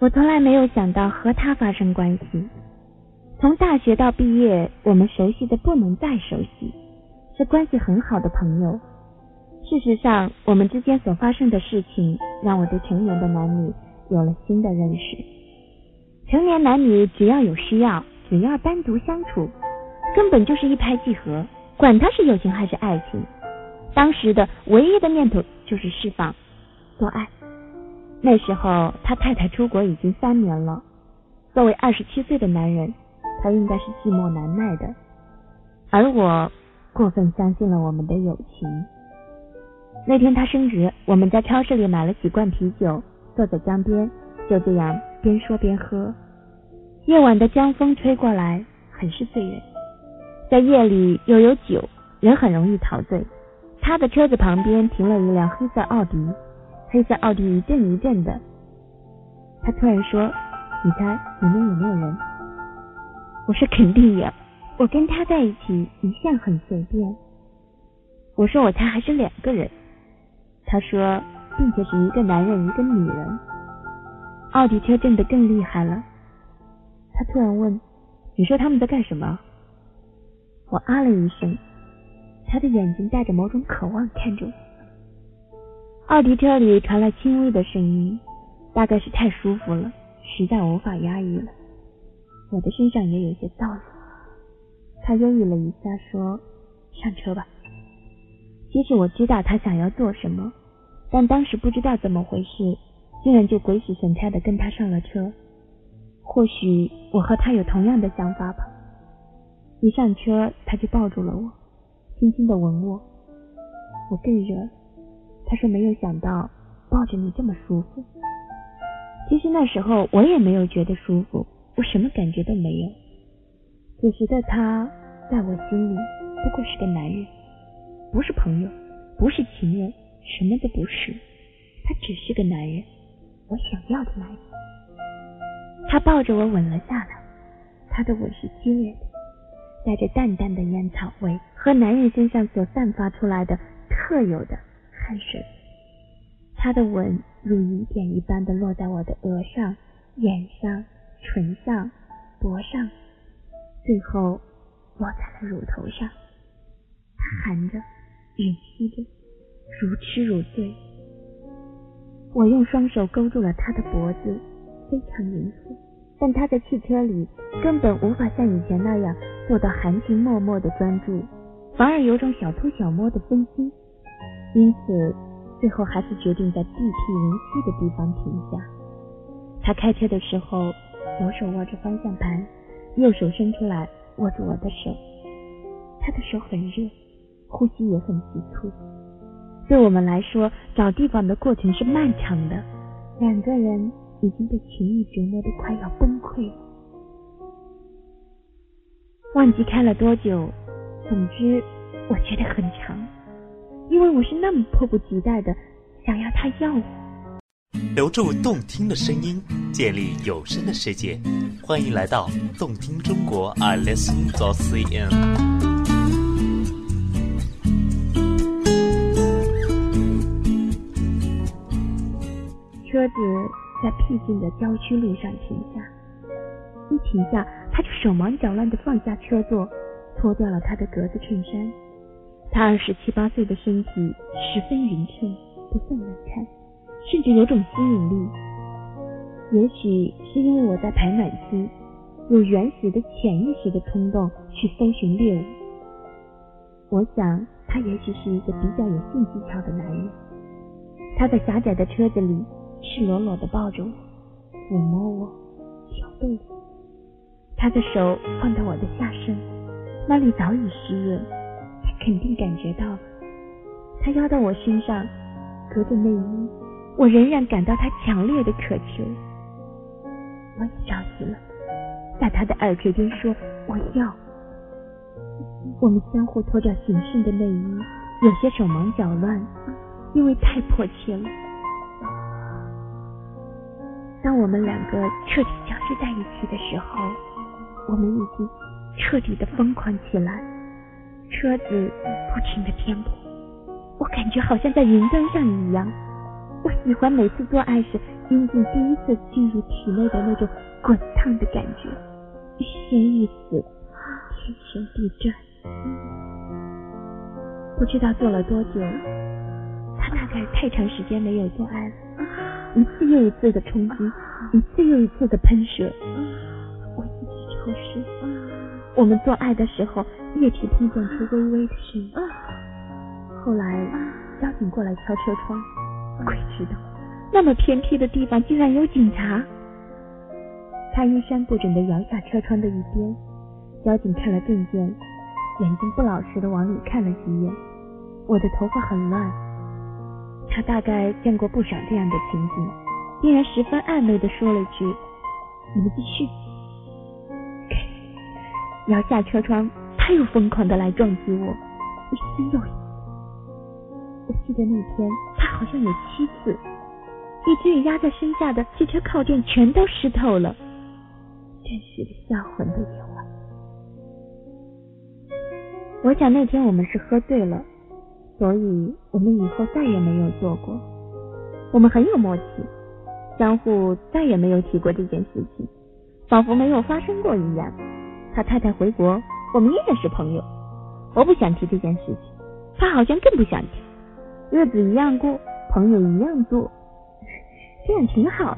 我从来没有想到和他发生关系。从大学到毕业，我们熟悉的不能再熟悉，是关系很好的朋友。事实上，我们之间所发生的事情，让我对成年的男女有了新的认识。成年男女只要有需要，只要单独相处，根本就是一拍即合，管他是友情还是爱情。当时的唯一的念头就是释放，做爱。那时候他太太出国已经三年了，作为二十七岁的男人，他应该是寂寞难耐的，而我过分相信了我们的友情。那天他升职，我们在超市里买了几罐啤酒，坐在江边，就这样边说边喝。夜晚的江风吹过来，很是醉人。在夜里又有酒，人很容易陶醉。他的车子旁边停了一辆黑色奥迪，黑色奥迪一阵一阵的。他突然说：“你猜里面有没有人？”我说：“肯定有，我跟他在一起一向很随便。”我说：“我猜还是两个人。”他说，并且是一个男人，一个女人。奥迪车震得更厉害了。他突然问：“你说他们在干什么？”我啊了一声。他的眼睛带着某种渴望看着我。奥迪车里传来轻微的声音，大概是太舒服了，实在无法压抑了。我的身上也有些燥热。他犹豫了一下，说：“上车吧。”其实我知道他想要做什么，但当时不知道怎么回事，竟然就鬼使神差的跟他上了车。或许我和他有同样的想法吧。一上车，他就抱住了我。轻轻的吻我，我更热了。他说没有想到抱着你这么舒服。其实那时候我也没有觉得舒服，我什么感觉都没有。此时的他在我心里不过是个男人，不是朋友，不是情人，什么都不是。他只是个男人，我想要的男人。他抱着我吻了下来，他的吻是激烈的。带着淡淡的烟草味和男人身上所散发出来的特有的汗水，他的吻如雨点一般的落在我的额上、眼上、唇上、脖上，最后落在了乳头上。他含着，吮吸着，如痴如醉。我用双手勾住了他的脖子，非常严肃。但他在汽车里根本无法像以前那样做到含情脉脉的专注，反而有种小偷小摸的分心。因此，最后还是决定在地僻人稀的地方停下。他开车的时候，左手握着方向盘，右手伸出来握住我的手。他的手很热，呼吸也很急促。对我们来说，找地方的过程是漫长的。两个人。已经被情欲折磨的快要崩溃了，忘记开了多久。总之，我觉得很长，因为我是那么迫不及待的想要他要我。留住动听的声音，建立有声的世界，欢迎来到动听中国 i listen to C N。车子。在僻静的郊区路上停下，一停下，他就手忙脚乱地放下车座，脱掉了他的格子衬衫。他二十七八岁的身体十分匀称，不算难看，甚至有种吸引力。也许是因为我在排卵期，有原始的潜意识的冲动去搜寻猎物。我想他也许是一个比较有性技巧的男人。他在狭窄的车子里。赤裸裸的抱着我，抚摸我，挑逗我。他的手放到我的下身，那里早已湿润。肯定感觉到。他压到我身上，隔着内衣，我仍然感到他强烈的渴求。我也着急了，在他的耳垂边说：“我要。”我们相互脱掉紧身的内衣，有些手忙脚乱，因为太迫切了。当我们两个彻底交织在一起的时候，我们已经彻底的疯狂起来。车子不停的颠簸，我感觉好像在云端上一样。我喜欢每次做爱时，阴茎第一次进入体内的那种滚烫的感觉，欲仙欲死，天旋地转。不知道做了多久，他大概太长时间没有做爱了，一次又一次的冲击，一次又一次的喷射，我一直抽湿。我们做爱的时候，液体听见出微微的声音。后来交警过来敲车窗，鬼知道那么偏僻的地方竟然有警察。他衣衫不整的摇下车窗的一边，交警看了证件，眼睛不老实的往里看了几眼。我的头发很乱，他大概见过不少这样的情景，竟然十分暧昧的说了句：“你们继续。”摇下车窗，他又疯狂的来撞击我，一次又一次。我记得那天他好像有七次，以至于压在身下的汽车靠垫全都湿透了，真是个销魂的夜晚。我想那天我们是喝醉了。所以，我们以后再也没有做过。我们很有默契，相互再也没有提过这件事情，仿佛没有发生过一样。他太太回国，我们依然是朋友。我不想提这件事情，他好像更不想提。日子一样过，朋友一样做，这样挺好。